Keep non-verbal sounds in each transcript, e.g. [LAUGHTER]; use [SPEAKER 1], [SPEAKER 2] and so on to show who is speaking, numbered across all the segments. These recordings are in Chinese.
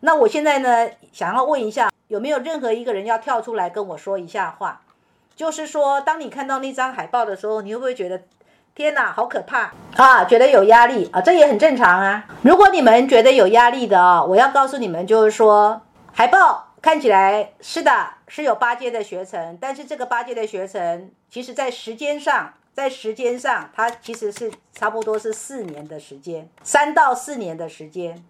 [SPEAKER 1] 那我现在呢，想要问一下，有没有任何一个人要跳出来跟我说一下话？就是说，当你看到那张海报的时候，你会不会觉得，天哪，好可怕啊？觉得有压力啊？这也很正常啊。如果你们觉得有压力的啊，我要告诉你们，就是说，海报看起来是的，是有八阶的学程，但是这个八阶的学程，其实在时间上。在时间上，它其实是差不多是四年的时间，三到四年的时间。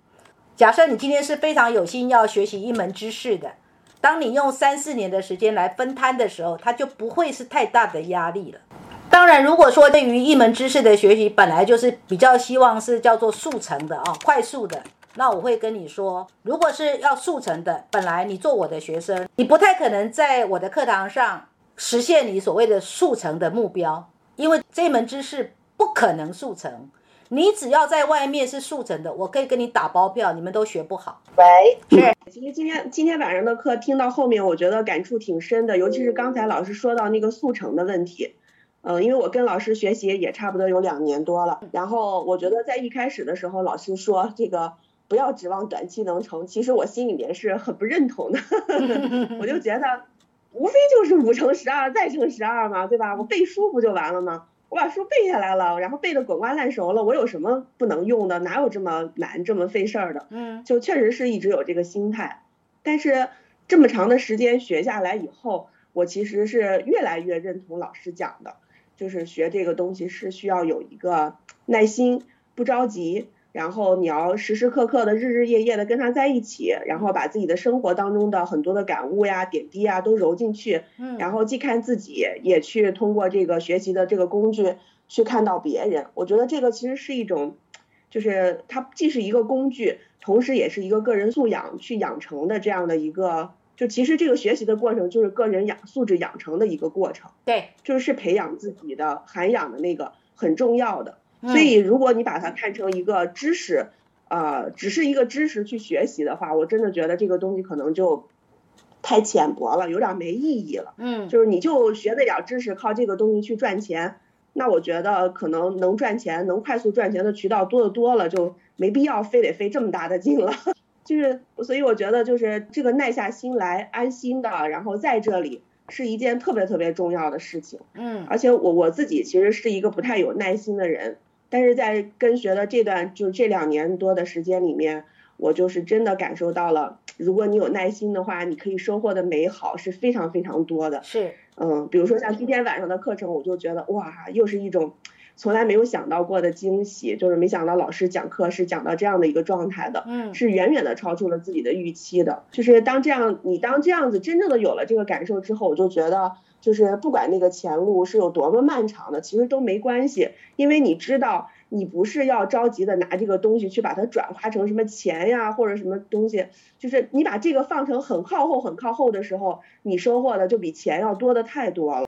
[SPEAKER 1] 假设你今天是非常有心要学习一门知识的，当你用三四年的时间来分摊的时候，它就不会是太大的压力了。当然，如果说对于一门知识的学习本来就是比较希望是叫做速成的啊，快速的，那我会跟你说，如果是要速成的，本来你做我的学生，你不太可能在我的课堂上实现你所谓的速成的目标。因为这门知识不可能速成，你只要在外面是速成的，我可以跟你打包票，你们都学不好。
[SPEAKER 2] 喂，
[SPEAKER 1] 是，
[SPEAKER 2] 其实今天今天晚上的课听到后面，我觉得感触挺深的，尤其是刚才老师说到那个速成的问题。嗯，因为我跟老师学习也差不多有两年多了，然后我觉得在一开始的时候，老师说这个不要指望短期能成，其实我心里面是很不认同的，[LAUGHS] 我就觉得。无非就是五乘十二再乘十二嘛，对吧？我背书不就完了吗？我把书背下来了，然后背的滚瓜烂熟了，我有什么不能用的？哪有这么难、这么费事儿的？
[SPEAKER 1] 嗯，
[SPEAKER 2] 就确实是一直有这个心态。但是这么长的时间学下来以后，我其实是越来越认同老师讲的，就是学这个东西是需要有一个耐心，不着急。然后你要时时刻刻的、日日夜夜的跟他在一起，然后把自己的生活当中的很多的感悟呀、点滴啊都揉进去，
[SPEAKER 1] 嗯，
[SPEAKER 2] 然后既看自己，也去通过这个学习的这个工具去看到别人。我觉得这个其实是一种，就是它既是一个工具，同时也是一个个人素养去养成的这样的一个，就其实这个学习的过程就是个人养素质养成的一个过程，
[SPEAKER 1] 对，
[SPEAKER 2] 就是培养自己的涵养的那个很重要的。所以，如果你把它看成一个知识，呃，只是一个知识去学习的话，我真的觉得这个东西可能就太浅薄了，有点没意义了。
[SPEAKER 1] 嗯，
[SPEAKER 2] 就是你就学那点知识，靠这个东西去赚钱，那我觉得可能能赚钱、能快速赚钱的渠道多得多了，就没必要非得费这么大的劲了。[LAUGHS] 就是，所以我觉得就是这个耐下心来、安心的，然后在这里。是一件特别特别重要的事情，
[SPEAKER 1] 嗯，
[SPEAKER 2] 而且我我自己其实是一个不太有耐心的人，但是在跟学的这段就这两年多的时间里面，我就是真的感受到了，如果你有耐心的话，你可以收获的美好是非常非常多的，
[SPEAKER 1] 是，
[SPEAKER 2] 嗯，比如说像今天晚上的课程，我就觉得哇，又是一种。从来没有想到过的惊喜，就是没想到老师讲课是讲到这样的一个状态的，
[SPEAKER 1] 嗯，
[SPEAKER 2] 是远远的超出了自己的预期的。就是当这样，你当这样子真正的有了这个感受之后，我就觉得，就是不管那个前路是有多么漫长的，其实都没关系，因为你知道，你不是要着急的拿这个东西去把它转化成什么钱呀或者什么东西，就是你把这个放成很靠后、很靠后的时候，你收获的就比钱要多的太多了。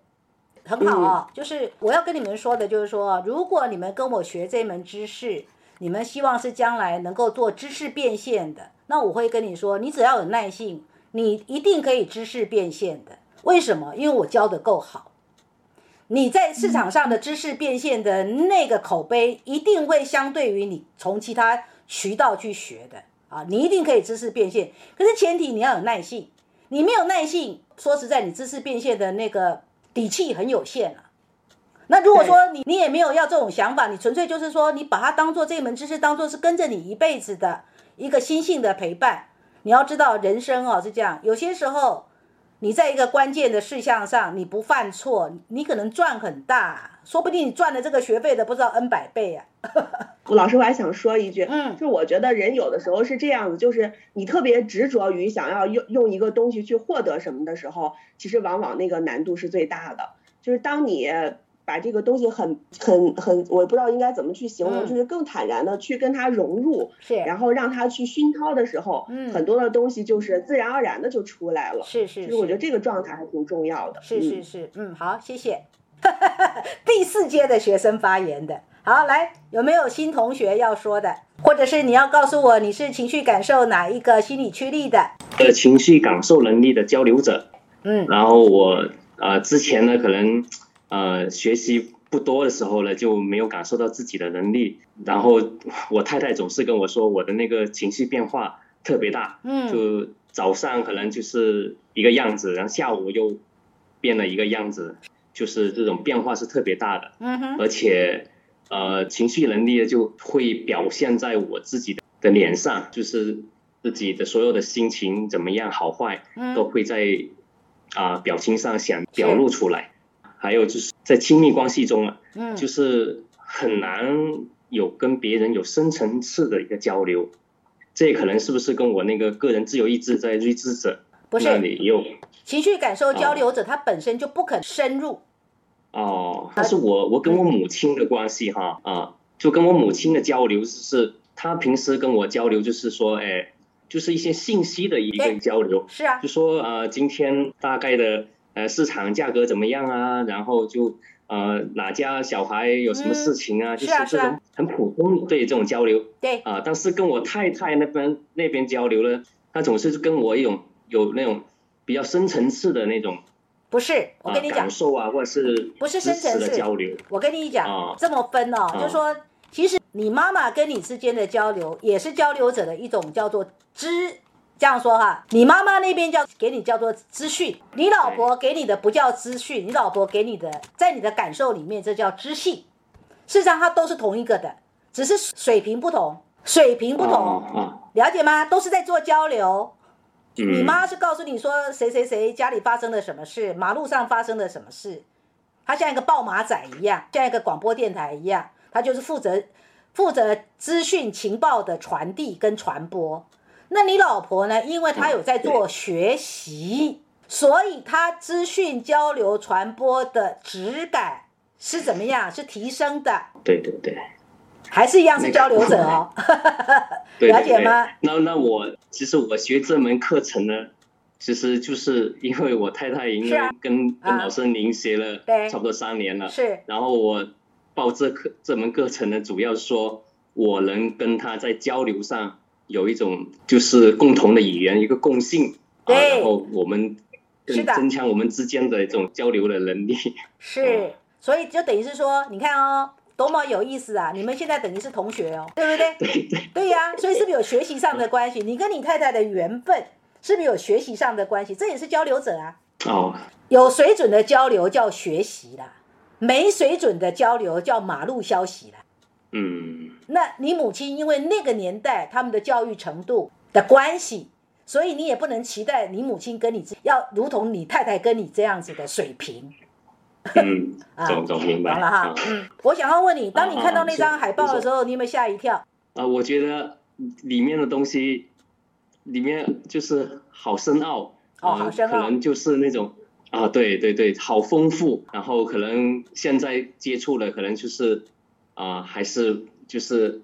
[SPEAKER 1] 很好啊，就是我要跟你们说的，就是说，如果你们跟我学这门知识，你们希望是将来能够做知识变现的，那我会跟你说，你只要有耐性，你一定可以知识变现的。为什么？因为我教的够好，你在市场上的知识变现的那个口碑，一定会相对于你从其他渠道去学的啊，你一定可以知识变现。可是前提你要有耐性，你没有耐性，说实在，你知识变现的那个。底气很有限啊。那如果说你你也没有要这种想法，你纯粹就是说你把它当做这门知识，当做是跟着你一辈子的一个心性的陪伴。你要知道人生哦是这样，有些时候你在一个关键的事项上你不犯错，你可能赚很大，说不定你赚的这个学费的不知道 N 百倍啊。[LAUGHS]
[SPEAKER 2] 老师，我还想说一句，
[SPEAKER 1] 嗯，
[SPEAKER 2] 就是我觉得人有的时候是这样子，就是你特别执着于想要用用一个东西去获得什么的时候，其实往往那个难度是最大的。就是当你把这个东西很很很，我不知道应该怎么去形容，就是更坦然的去跟他融入，
[SPEAKER 1] 是，
[SPEAKER 2] 然后让他去熏陶的时候，
[SPEAKER 1] 嗯，
[SPEAKER 2] 很多的东西就是自然而然的就出来了。
[SPEAKER 1] 是是，
[SPEAKER 2] 就是我觉得这个状态还挺重要的。
[SPEAKER 1] 是是是，嗯，好，谢谢。[LAUGHS] 第四届的学生发言的。好，来，有没有新同学要说的，或者是你要告诉我你是情绪感受哪一个心理驱力的？
[SPEAKER 3] 呃，情绪感受能力的交流者。
[SPEAKER 1] 嗯，
[SPEAKER 3] 然后我呃之前呢可能呃学习不多的时候呢就没有感受到自己的能力，然后我太太总是跟我说我的那个情绪变化特别大，
[SPEAKER 1] 嗯。
[SPEAKER 3] 就早上可能就是一个样子，然后下午又变了一个样子，就是这种变化是特别大的，
[SPEAKER 1] 嗯哼，
[SPEAKER 3] 而且呃情绪能力就会表现在我自己的的脸上，就是自己的所有的心情怎么样好坏都
[SPEAKER 1] 嗯
[SPEAKER 3] 会在啊、表情上想表露出来，还有就是在亲密关系中啊，
[SPEAKER 1] 嗯，
[SPEAKER 3] 就是很难有跟别人有深层次的一个交流。这也可能是不是跟我那个个人自由意志在睿智者
[SPEAKER 1] 不是
[SPEAKER 3] 那里也有
[SPEAKER 1] 情绪感受交流者，他本身就不肯深入。
[SPEAKER 3] 哦？但是我我跟我母亲的关系哈啊，就跟我母亲的交流是，她平时跟我交流就是说，哎，就是一些信息的一个交流，
[SPEAKER 1] 是啊
[SPEAKER 3] 就，说呃今天大概的呃市场价格怎么样啊，然后就呃哪家小孩有什么事情啊，
[SPEAKER 1] 嗯
[SPEAKER 3] 就是这种很普通对这种交流
[SPEAKER 1] 对，
[SPEAKER 3] 啊、但是跟我太太那边那边交流呢，她总是跟我一种有那种比较深层次的那种
[SPEAKER 1] 不是，我
[SPEAKER 3] 啊
[SPEAKER 1] 跟你讲
[SPEAKER 3] 感，受啊，或者是
[SPEAKER 1] 不是深层次的
[SPEAKER 3] 交流。
[SPEAKER 1] 我跟你讲，
[SPEAKER 3] 哦
[SPEAKER 1] 这么分哦，
[SPEAKER 3] 哦
[SPEAKER 1] 就说其实你妈妈跟你之间的交流，也是交流者的一种叫做知。这样说哈，你妈妈那边叫给你叫做资讯，你老婆给你的不叫资讯，你老婆给你的，在你的感受里面这叫知性。事实上，它都是同一个的，只是水平不同，水平不同，了解吗？都是在做交流。
[SPEAKER 3] 嗯，
[SPEAKER 1] 你妈是告诉你说谁谁谁家里发生了什么事，马路上发生了什么事，他像一个报马仔一样，像一个广播电台一样，他就是负责负责资讯情报的传递跟传播。那你老婆呢？因为她有在做学习，所以她资讯交流传播的质感是怎么样？是提升的，
[SPEAKER 3] 对对对。
[SPEAKER 1] 还是一样是交流者哦？
[SPEAKER 3] 对 [LAUGHS]
[SPEAKER 1] 了解吗？
[SPEAKER 3] 对对那那我其实我学这门课程呢，其实就是因为我太太因为
[SPEAKER 1] 是啊
[SPEAKER 3] 跟、
[SPEAKER 1] 啊
[SPEAKER 3] 跟老师您学了
[SPEAKER 1] 对
[SPEAKER 3] 差不多三年了，
[SPEAKER 1] 是
[SPEAKER 3] 然后我报这课这门课程呢，主要说我能跟他在交流上有一种就是共同的语言，一个共性啊，
[SPEAKER 1] 对
[SPEAKER 3] 然后我们
[SPEAKER 1] 是的
[SPEAKER 3] 更增强我们之间的这种交流的能力。
[SPEAKER 1] 是，所以就等于是说，你看哦，多么有意思啊！你们现在等于是同学哦，对不对？[LAUGHS]
[SPEAKER 3] 对对
[SPEAKER 1] 对呀、所以是不是有学习上的关系？你跟你太太的缘分是不是有学习上的关系？这也是交流者啊。
[SPEAKER 3] 哦，
[SPEAKER 1] 有水准的交流叫学习啦，没水准的交流叫马路消息啦。
[SPEAKER 3] 嗯
[SPEAKER 1] 那你母亲因为那个年代他们的教育程度的关系，所以你也不能期待你母亲跟你要如同你太太跟你这样子的水平。
[SPEAKER 3] 嗯，[LAUGHS]
[SPEAKER 1] 啊
[SPEAKER 3] 总总明白
[SPEAKER 1] 懂了哈
[SPEAKER 3] 啊，
[SPEAKER 1] 嗯，我想要问你，当你看到那张
[SPEAKER 3] 啊
[SPEAKER 1] 海报的时候，你有没有吓一跳？
[SPEAKER 3] 啊，我觉得里面的东西，里面就是好深奥，呃
[SPEAKER 1] 哦好深奥
[SPEAKER 3] 可能就是那种啊，对对对，好丰富。然后可能现在接触了，可能就是啊，还是就是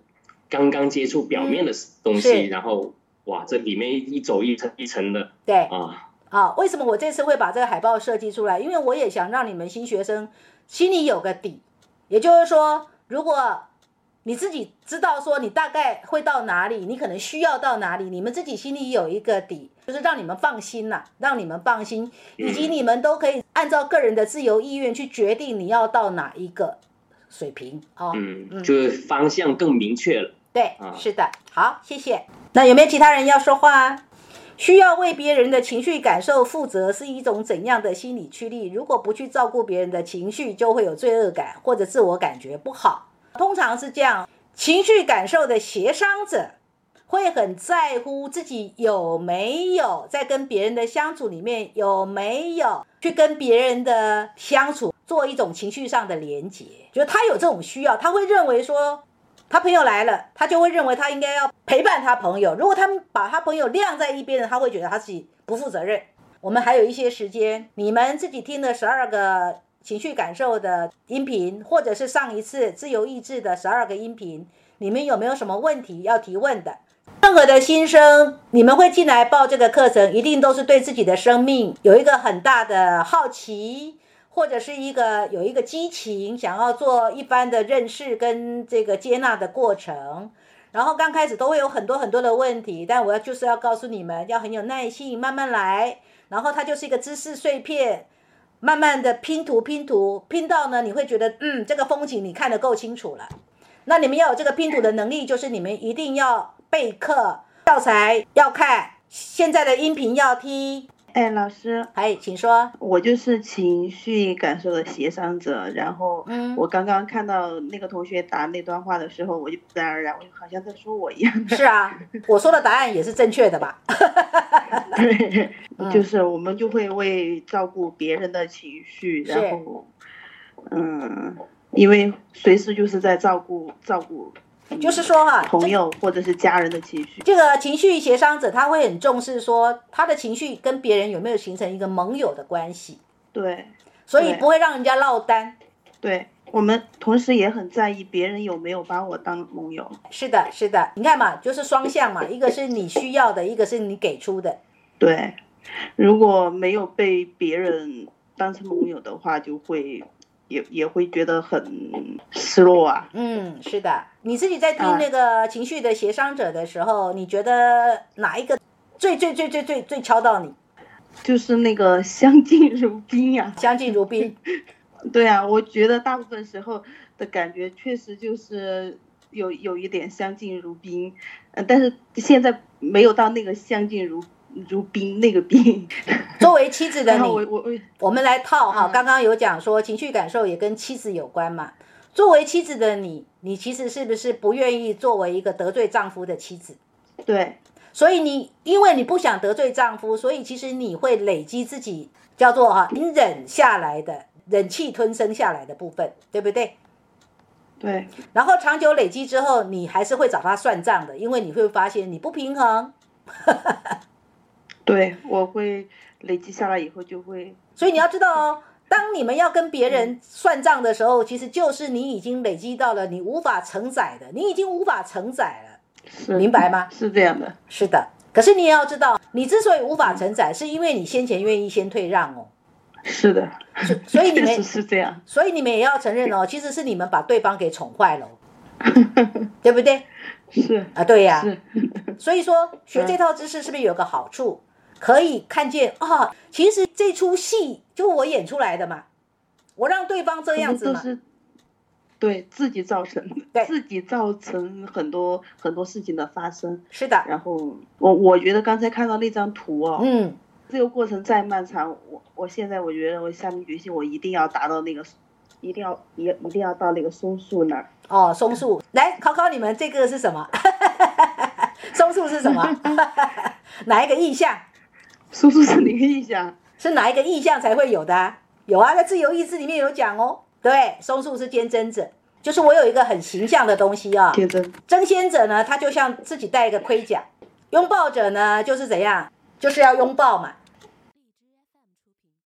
[SPEAKER 3] 刚刚接触表面的东西，
[SPEAKER 1] 嗯
[SPEAKER 3] 然后哇，这里面一走一层一层的
[SPEAKER 1] 对，
[SPEAKER 3] 啊，
[SPEAKER 1] 啊，为什么我这次会把这个海报设计出来？因为我也想让你们新学生心里有个底，也就是说，如果你自己知道说你大概会到哪里，你可能需要到哪里，你们自己心里有一个底，就是让你们放心呐、让你们放心，以及你们都可以按照个人的自由意愿去决定你要到哪一个水平哦。
[SPEAKER 3] 嗯，就是方向更明确了。
[SPEAKER 1] 对
[SPEAKER 3] 啊，
[SPEAKER 1] 是的，好，谢谢。那有没有其他人要说话啊？需要为别人的情绪感受负责是一种怎样的心理驱力？如果不去照顾别人的情绪，就会有罪恶感或者自我感觉不好。通常是这样，情绪感受的协商者会很在乎自己有没有在跟别人的相处里面有没有去跟别人的相处做一种情绪上的连接，就是他有这种需要，他会认为说他朋友来了，他就会认为他应该要陪伴他朋友。如果他们把他朋友晾在一边，他会觉得他自己不负责任。我们还有一些时间，你们自己听了十二个情绪感受的音频，或者是上一次自由意志的十二个音频，你们有没有什么问题要提问的？任何的新生，你们会进来报这个课程，一定都是对自己的生命有一个很大的好奇，或者是一个有一个激情，想要做一番的认识跟这个接纳的过程。然后刚开始都会有很多很多的问题，但我要就是要告诉你们，要很有耐心，慢慢来。然后它就是一个知识碎片，慢慢的拼图拼图，拼到呢，你会觉得嗯，这个风景你看得够清楚了。那你们要有这个拼图的能力，就是你们一定要备课，教材要看，现在的音频要听。
[SPEAKER 4] 哎，老师，
[SPEAKER 1] 哎，请说。
[SPEAKER 4] 我就是情绪感受的协商者。然后，
[SPEAKER 1] 嗯
[SPEAKER 4] 我刚刚看到那个同学答那段话的时候，我就自然而然，我就好像在说我一样的。
[SPEAKER 1] 是啊，我说的答案也是正确的吧？[LAUGHS]
[SPEAKER 4] 对，
[SPEAKER 1] 嗯
[SPEAKER 4] 就是我们就会为照顾别人的情绪，然后，嗯，因为随时就是在照顾照顾
[SPEAKER 1] 就是说哈，这
[SPEAKER 4] 朋友或者是家人的情绪。
[SPEAKER 1] 这个情绪协商者他会很重视说他的情绪跟别人有没有形成一个盟友的关系，
[SPEAKER 4] 对
[SPEAKER 1] 所以不会让人家落单。
[SPEAKER 4] 对，我们同时也很在意别人有没有把我当盟友。
[SPEAKER 1] 是的，是的，你看嘛，就是双向嘛，[LAUGHS] 一个是你需要的，一个是你给出的。
[SPEAKER 4] 对，如果没有被别人当成盟友的话，就会也也会觉得很失落啊。
[SPEAKER 1] 嗯，是的，你自己在听
[SPEAKER 4] 啊
[SPEAKER 1] 那个情绪的协商者的时候，你觉得哪一个最最最最最最敲到你，
[SPEAKER 4] 就是那个相敬如宾呀、
[SPEAKER 1] 相敬如宾？
[SPEAKER 4] 对啊，我觉得大部分时候的感觉确实就是有有一点相敬如宾，呃，但是现在没有到那个相敬如如冰那个冰。[LAUGHS]
[SPEAKER 1] 作为妻子的你，
[SPEAKER 4] 我我
[SPEAKER 1] 我们来套哈，
[SPEAKER 4] 嗯
[SPEAKER 1] 刚刚有讲说情绪感受也跟妻子有关嘛。作为妻子的你，你其实是不是不愿意作为一个得罪丈夫的妻子？
[SPEAKER 4] 对
[SPEAKER 1] 所以你因为你不想得罪丈夫，所以其实你会累积自己叫做哈隐忍下来的忍气吞声下来的部分，对不对？
[SPEAKER 4] 对
[SPEAKER 1] 然后长久累积之后，你还是会找他算账的，因为你会发现你不平衡，
[SPEAKER 4] 对，我会累积下来以后就会
[SPEAKER 1] 所以你要知道哦，当你们要跟别人算账的时候，其实就是你已经累积到了你无法承载的，你已经无法承载了，
[SPEAKER 4] 是
[SPEAKER 1] 明白吗？
[SPEAKER 4] 是这样的。
[SPEAKER 1] 是的。可是你也要知道，你之所以无法承载，是因为你先前愿意先退让哦，
[SPEAKER 4] 是的，
[SPEAKER 1] 所以 [LAUGHS] 你们
[SPEAKER 4] 是这样。
[SPEAKER 1] 所以你们也要承认哦，其实是你们把对方给宠坏了哦，[LAUGHS] 对不对？
[SPEAKER 4] 是
[SPEAKER 1] 啊，对呀、
[SPEAKER 4] 是，
[SPEAKER 1] 所以说学这套知识是不是有个好处？可以看见啊，其实这出戏就我演出来的嘛，我让对方这样子嘛，
[SPEAKER 4] 对自己造成，
[SPEAKER 1] 对
[SPEAKER 4] 自己造成很多很多事情的发生。
[SPEAKER 1] 是的，
[SPEAKER 4] 然后我我觉得刚才看到那张图哦，
[SPEAKER 1] 嗯，
[SPEAKER 4] 这个过程再漫长，我我现在我觉得我下定决心，我一定要达到那个，一定要一一定要到那个松树那儿。
[SPEAKER 1] 哦，松树，来考考你们，这个是什么？[LAUGHS] 松树是什么？[LAUGHS] 哪一个意象？
[SPEAKER 4] 松树是哪个意象？
[SPEAKER 1] 是哪一个意象才会有的、啊？有啊，在自由意志里面有讲哦。对，松树是坚贞者，就是我有一个很形象的东西啊、
[SPEAKER 4] 坚贞，
[SPEAKER 1] 争先者呢，他就像自己戴一个盔甲；拥抱者呢，就是怎样，就是要拥抱嘛。